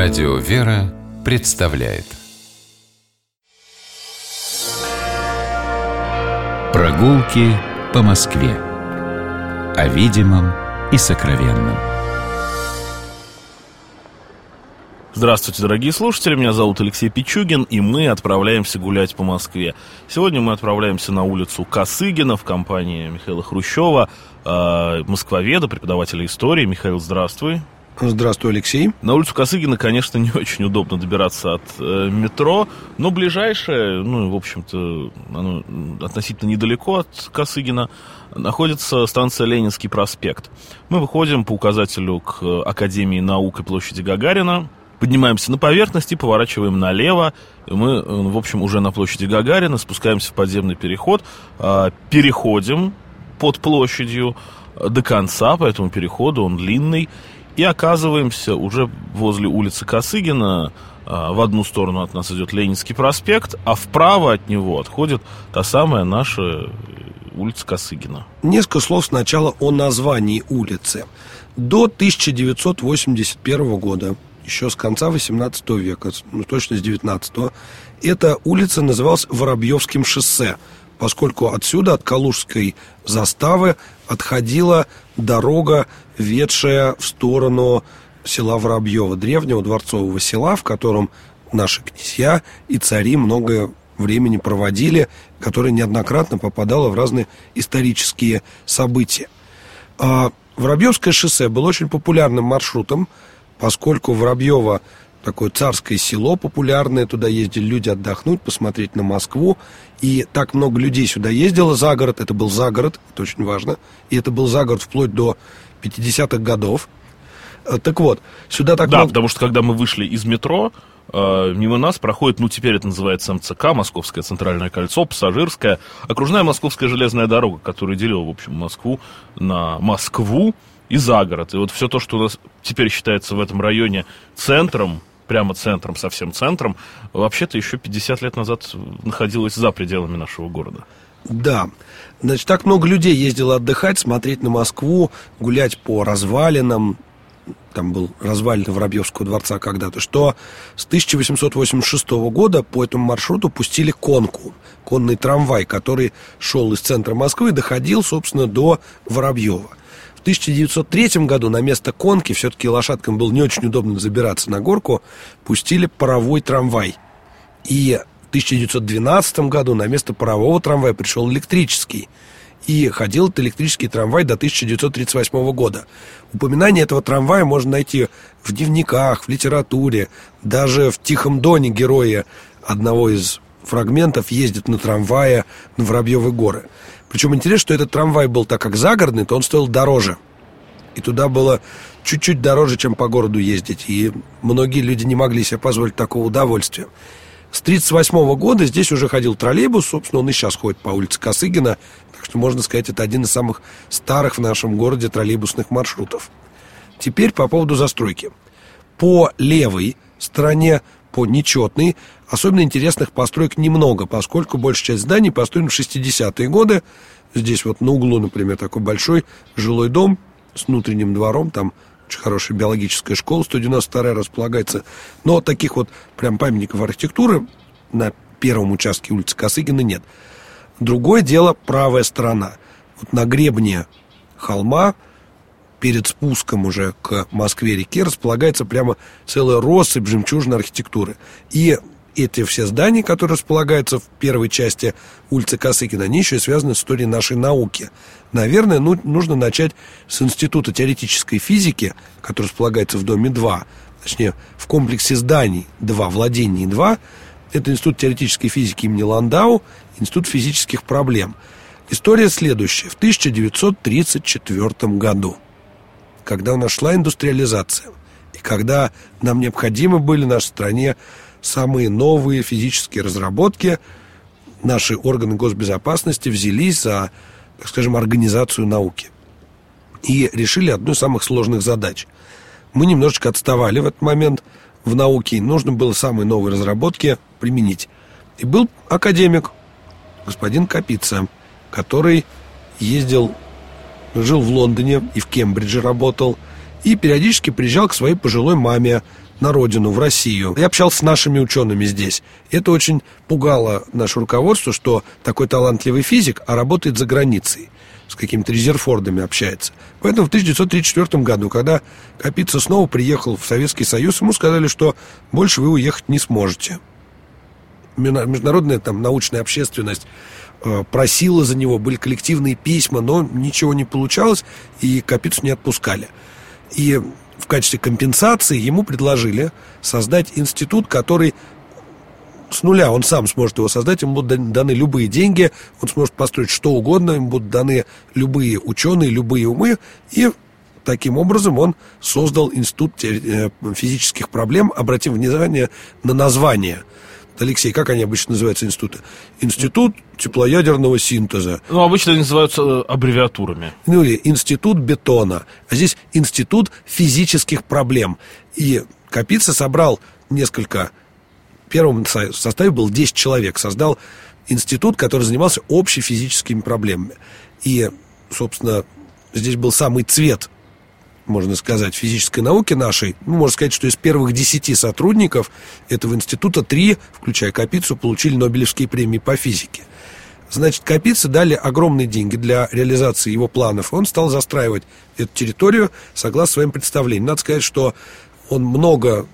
Радио «Вера» представляет Прогулки по Москве О видимом и сокровенном Здравствуйте, дорогие слушатели, меня зовут Алексей Пичугин, и мы отправляемся гулять по Москве. Сегодня мы отправляемся на улицу Косыгина в компании Михаила Хрущева, э, москвоведа, преподавателя истории. Михаил, здравствуй. Здравствуй, Алексей. На улицу Косыгина, конечно, не очень удобно добираться от э, метро, но ближайшее, ну, в общем-то, оно относительно недалеко от Косыгина, находится станция Ленинский проспект. Мы выходим по указателю к Академии наук и площади Гагарина, поднимаемся на поверхность и поворачиваем налево. Мы, э, в общем, уже на площади Гагарина спускаемся в подземный переход, э, переходим под площадью до конца по этому переходу, он длинный, и оказываемся уже возле улицы Косыгина. А, в одну сторону от нас идет Ленинский проспект, а вправо от него отходит та самая наша улица Косыгина. Несколько слов сначала о названии улицы. До 1981 года, еще с конца 18 века, ну точно с 19 эта улица называлась Воробьевским шоссе – поскольку отсюда, от Калужской заставы, отходила дорога, ведшая в сторону села Воробьева, древнего дворцового села, в котором наши князья и цари многое времени проводили, которое неоднократно попадало в разные исторические события. А Воробьевское шоссе было очень популярным маршрутом, поскольку Воробьево такое царское село популярное, туда ездили люди отдохнуть, посмотреть на Москву, и так много людей сюда ездило за город, это был за город, это очень важно, и это был за город вплоть до 50-х годов. Э, так вот, сюда так Да, много... потому что когда мы вышли из метро, э, мимо нас проходит, ну, теперь это называется МЦК, Московское центральное кольцо, пассажирская, окружная Московская железная дорога, которая делила, в общем, Москву на Москву и за город. И вот все то, что у нас теперь считается в этом районе центром, прямо центром, совсем центром, вообще-то еще 50 лет назад находилась за пределами нашего города. Да. Значит, так много людей ездило отдыхать, смотреть на Москву, гулять по развалинам, там был развалин Воробьевского дворца когда-то, что с 1886 года по этому маршруту пустили конку, конный трамвай, который шел из центра Москвы и доходил, собственно, до Воробьева. В 1903 году на место конки, все-таки лошадкам было не очень удобно забираться на горку, пустили паровой трамвай. И в 1912 году на место парового трамвая пришел электрический. И ходил этот электрический трамвай до 1938 года. Упоминание этого трамвая можно найти в дневниках, в литературе, даже в «Тихом доне» герои одного из фрагментов ездит на трамвае на Воробьевы горы. Причем интересно, что этот трамвай был так как загородный, то он стоил дороже. И туда было чуть-чуть дороже, чем по городу ездить. И многие люди не могли себе позволить такого удовольствия. С 1938 года здесь уже ходил троллейбус, собственно, он и сейчас ходит по улице Косыгина, так что можно сказать, это один из самых старых в нашем городе троллейбусных маршрутов. Теперь по поводу застройки. По левой стороне, по нечетной, особенно интересных построек немного, поскольку большая часть зданий построена в 60-е годы. Здесь вот на углу, например, такой большой жилой дом с внутренним двором, там очень хорошая биологическая школа, 192 располагается. Но таких вот прям памятников архитектуры на первом участке улицы Косыгина нет. Другое дело правая сторона. Вот на гребне холма перед спуском уже к Москве-реке располагается прямо целая россыпь жемчужной архитектуры. И эти все здания, которые располагаются в первой части улицы Косыкина, они еще связаны с историей нашей науки. Наверное, ну, нужно начать с Института теоретической физики, который располагается в доме 2, точнее, в комплексе зданий 2, владений 2. Это Институт теоретической физики имени Ландау, Институт физических проблем. История следующая. В 1934 году, когда у нас шла индустриализация, и когда нам необходимы были в нашей стране самые новые физические разработки, наши органы госбезопасности взялись за, так скажем, организацию науки. И решили одну из самых сложных задач. Мы немножечко отставали в этот момент в науке, и нужно было самые новые разработки применить. И был академик, господин Капица, который ездил, жил в Лондоне и в Кембридже работал, и периодически приезжал к своей пожилой маме на родину, в Россию. Я общался с нашими учеными здесь. Это очень пугало наше руководство, что такой талантливый физик, а работает за границей с какими-то резерфордами общается. Поэтому в 1934 году, когда Капица снова приехал в Советский Союз, ему сказали, что больше вы уехать не сможете. Международная там научная общественность просила за него, были коллективные письма, но ничего не получалось, и Капицу не отпускали. И в качестве компенсации ему предложили создать институт, который с нуля он сам сможет его создать, ему будут даны любые деньги, он сможет построить что угодно, ему будут даны любые ученые, любые умы, и таким образом он создал институт э, физических проблем. Обратим внимание на название. Алексей, как они обычно называются институты? Институт теплоядерного синтеза. Ну, обычно они называются э, аббревиатурами. Ну, или институт бетона. А здесь институт физических проблем. И Капица собрал несколько в первом составе был 10 человек. Создал институт, который занимался общефизическими проблемами. И, собственно, здесь был самый цвет, можно сказать, физической науки нашей. Ну, можно сказать, что из первых 10 сотрудников этого института три, включая Капицу, получили Нобелевские премии по физике. Значит, Капице дали огромные деньги для реализации его планов. Он стал застраивать эту территорию согласно своим представлениям. Надо сказать, что он много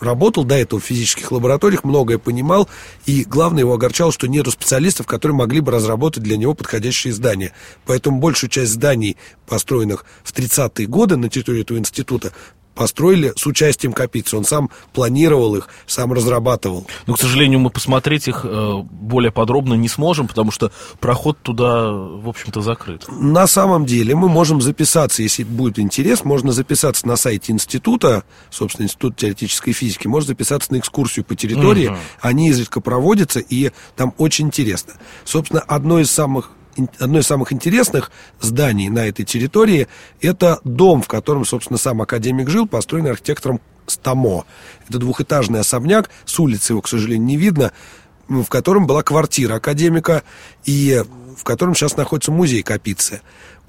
работал до этого в физических лабораториях, многое понимал, и главное его огорчало, что нету специалистов, которые могли бы разработать для него подходящие здания. Поэтому большую часть зданий, построенных в 30-е годы на территории этого института, построили с участием Капицы. Он сам планировал их, сам разрабатывал. Но, к сожалению, мы посмотреть их э, более подробно не сможем, потому что проход туда, в общем-то, закрыт. На самом деле мы можем записаться, если будет интерес, можно записаться на сайте института, собственно, Институт теоретической физики, можно записаться на экскурсию по территории. Угу. Они изредка проводятся, и там очень интересно. Собственно, одно из самых одно из самых интересных зданий на этой территории – это дом, в котором, собственно, сам академик жил, построенный архитектором Стамо. Это двухэтажный особняк, с улицы его, к сожалению, не видно, в котором была квартира академика и в котором сейчас находится музей Капицы.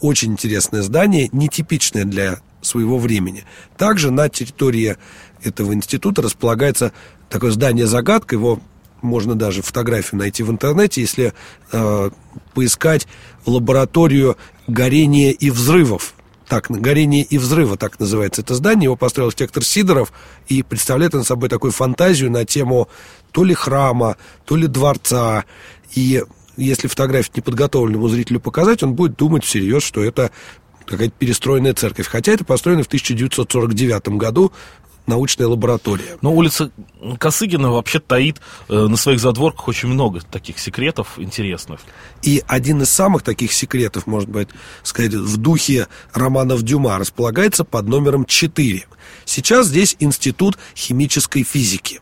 Очень интересное здание, нетипичное для своего времени. Также на территории этого института располагается такое здание-загадка, его можно даже фотографию найти в интернете, если э, поискать лабораторию горения и взрывов. Так, горение и взрыва, так называется это здание. Его построил архитектор Сидоров и представляет он собой такую фантазию на тему то ли храма, то ли дворца. И если фотографию неподготовленному зрителю показать, он будет думать всерьез, что это какая-то перестроенная церковь. Хотя это построено в 1949 году научная лаборатория. Но улица Косыгина вообще таит э, на своих задворках очень много таких секретов интересных. И один из самых таких секретов, может быть, сказать, в духе романов Дюма располагается под номером 4. Сейчас здесь Институт химической физики.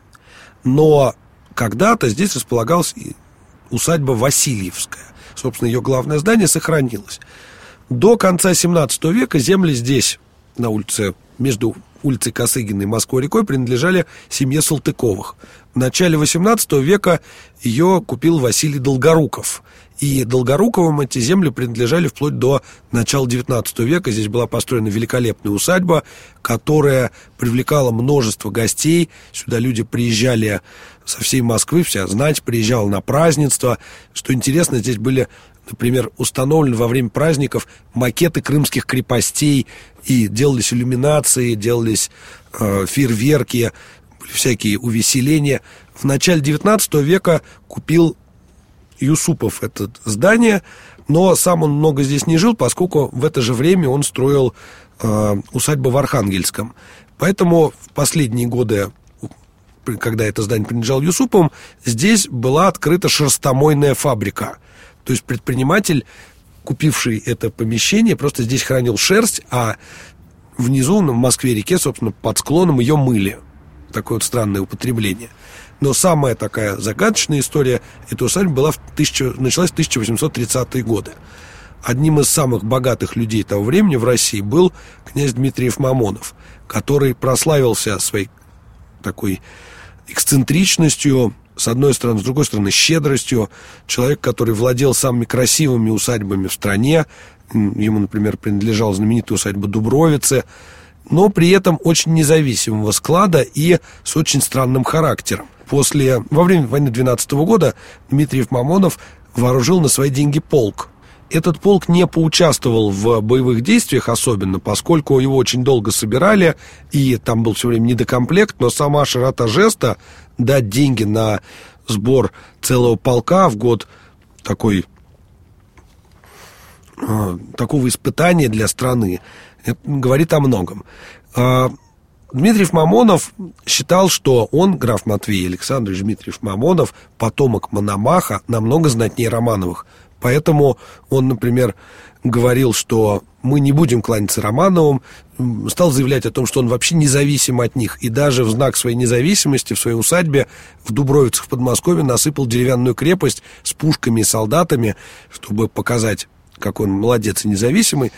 Но когда-то здесь располагалась усадьба Васильевская. Собственно, ее главное здание сохранилось. До конца 17 века земли здесь, на улице между улицей Косыгиной Москвой-рекой принадлежали семье Салтыковых. В начале XVIII века ее купил Василий Долгоруков. И Долгоруковым эти земли принадлежали вплоть до начала XIX века. Здесь была построена великолепная усадьба, которая привлекала множество гостей. Сюда люди приезжали со всей Москвы, вся знать приезжала на празднество. Что интересно, здесь были например, установлены во время праздников макеты крымских крепостей, и делались иллюминации, делались э, фейерверки, всякие увеселения. В начале XIX века купил Юсупов это здание, но сам он много здесь не жил, поскольку в это же время он строил э, усадьбу в Архангельском. Поэтому в последние годы когда это здание принадлежало Юсуповым, здесь была открыта шерстомойная фабрика – то есть предприниматель, купивший это помещение, просто здесь хранил шерсть, а внизу, в Москве-реке, собственно, под склоном ее мыли. Такое вот странное употребление. Но самая такая загадочная история этой усадьбы была в тысяча, началась в 1830-е годы. Одним из самых богатых людей того времени в России был князь Дмитриев Мамонов, который прославился своей такой эксцентричностью, с одной стороны, с другой стороны, щедростью. Человек, который владел самыми красивыми усадьбами в стране, ему, например, принадлежала знаменитая усадьба Дубровицы, но при этом очень независимого склада и с очень странным характером. После, во время войны 12 года Дмитриев Мамонов вооружил на свои деньги полк. Этот полк не поучаствовал в боевых действиях особенно, поскольку его очень долго собирали, и там был все время недокомплект, но сама широта жеста дать деньги на сбор целого полка в год такой, э, такого испытания для страны, это говорит о многом. Э, Дмитриев Мамонов считал, что он, граф Матвей Александрович Дмитриев Мамонов, потомок Мономаха, намного знатнее Романовых. Поэтому он, например, говорил, что мы не будем кланяться Романовым, стал заявлять о том, что он вообще независим от них. И даже в знак своей независимости в своей усадьбе в Дубровицах в Подмосковье насыпал деревянную крепость с пушками и солдатами, чтобы показать, как он молодец и независимый.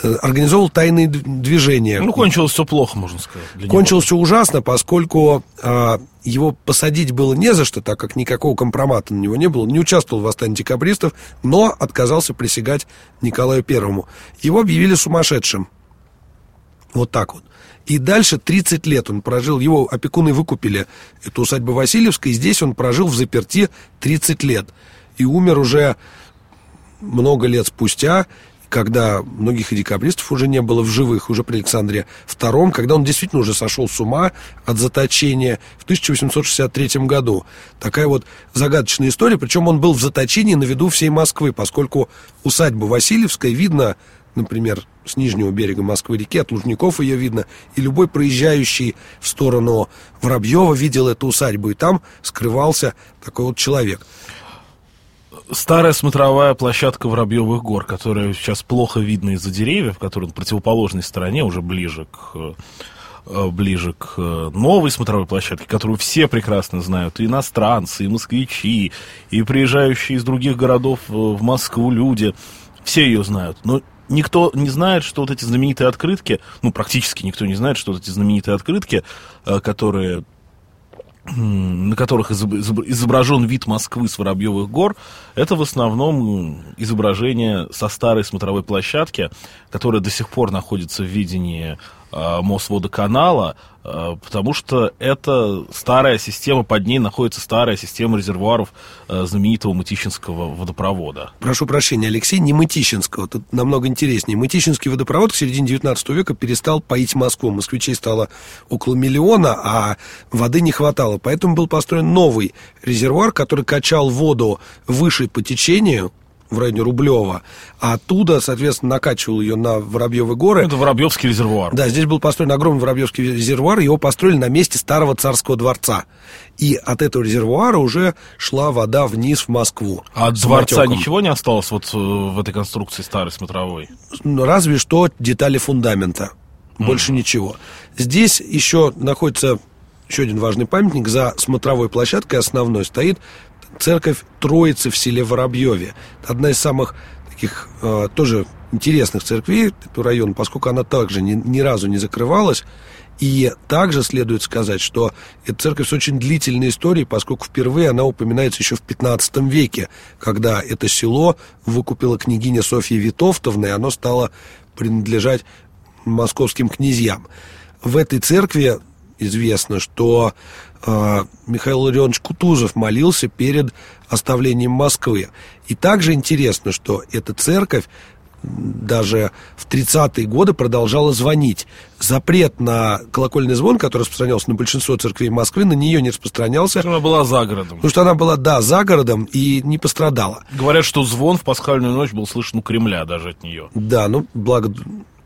Э, организовал тайные движения. Ну, кончилось все плохо, можно сказать. Кончилось все ужасно, поскольку а, его посадить было не за что, так как никакого компромата на него не было. Не участвовал в восстании декабристов, но отказался присягать Николаю Первому. Его объявили сумасшедшим. Вот так вот. И дальше 30 лет он прожил, его опекуны выкупили эту усадьбу Васильевской, и здесь он прожил в заперти 30 лет. И умер уже много лет спустя, когда многих и декабристов уже не было в живых, уже при Александре II, когда он действительно уже сошел с ума от заточения в 1863 году. Такая вот загадочная история, причем он был в заточении на виду всей Москвы, поскольку усадьба Васильевская видно, например, с нижнего берега Москвы-реки, от Лужников ее видно, и любой проезжающий в сторону Воробьева видел эту усадьбу, и там скрывался такой вот человек старая смотровая площадка Воробьевых гор, которая сейчас плохо видна из-за деревьев, которая на противоположной стороне, уже ближе к э, ближе к э, новой смотровой площадке, которую все прекрасно знают, и иностранцы, и москвичи, и приезжающие из других городов э, в Москву люди, все ее знают. Но никто не знает, что вот эти знаменитые открытки, ну, практически никто не знает, что вот эти знаменитые открытки, которые на которых изображен вид Москвы с Воробьевых гор, это в основном изображение со старой смотровой площадки, которая до сих пор находится в видении Мосводоканала, э, потому что это старая система, под ней находится старая система резервуаров э, знаменитого Мытищинского водопровода. Прошу прощения, Алексей, не Мытищинского, тут намного интереснее. Мытищинский водопровод к середине 19 века перестал поить Москву. Москвичей стало около миллиона, а воды не хватало. Поэтому был построен новый резервуар, который качал воду выше по течению, в районе Рублева, а оттуда, соответственно, накачивал ее на Воробьевы горы. Это Воробьевский резервуар. Да, здесь был построен огромный Воробьевский резервуар, его построили на месте старого царского дворца. И от этого резервуара уже шла вода вниз в Москву. А от дворца отеком. ничего не осталось вот э, в этой конструкции старой смотровой? Ну, разве что детали фундамента. Больше mm. ничего. Здесь еще находится еще один важный памятник. За смотровой площадкой основной стоит церковь Троицы в селе Воробьеве. Одна из самых таких э, тоже интересных церквей этого района, поскольку она также ни, ни разу не закрывалась. И также следует сказать, что эта церковь с очень длительной историей, поскольку впервые она упоминается еще в 15 веке, когда это село выкупила княгиня Софья Витовтовна, и оно стало принадлежать московским князьям. В этой церкви известно, что э, Михаил Ларионович Кутузов молился перед оставлением Москвы. И также интересно, что эта церковь даже в 30-е годы продолжала звонить. Запрет на колокольный звон, который распространялся на большинство церквей Москвы, на нее не распространялся. Она была за городом. Потому что она была, да, за городом и не пострадала. Говорят, что звон в пасхальную ночь был слышен у Кремля даже от нее. Да, ну, благо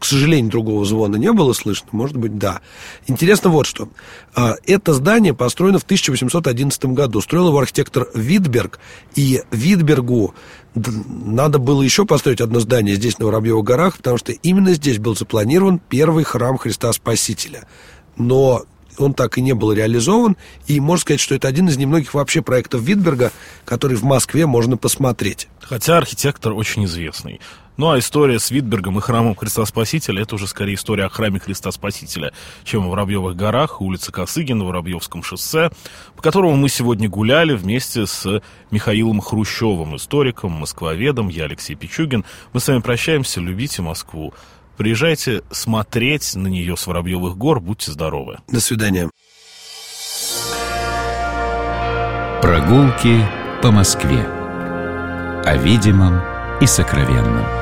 к сожалению, другого звона не было слышно, может быть, да. Интересно вот что. А, это здание построено в 1811 году. Строил его архитектор Витберг, и Витбергу надо было еще построить одно здание здесь, на Воробьевых горах, потому что именно здесь был запланирован первый храм Христа Спасителя. Но он так и не был реализован, и можно сказать, что это один из немногих вообще проектов Витберга, который в Москве можно посмотреть. Хотя архитектор очень известный. Ну а история с Витбергом и храмом Христа Спасителя это уже скорее история о храме Христа Спасителя, чем в Воробьевых горах, улице Косыгина, Воробьевском шоссе, по которому мы сегодня гуляли вместе с Михаилом Хрущевым, историком, москвоведом, я Алексей Пичугин. Мы с вами прощаемся, любите Москву. Приезжайте смотреть на нее с Воробьевых гор, будьте здоровы. До свидания. Прогулки по Москве. О видимом и сокровенном.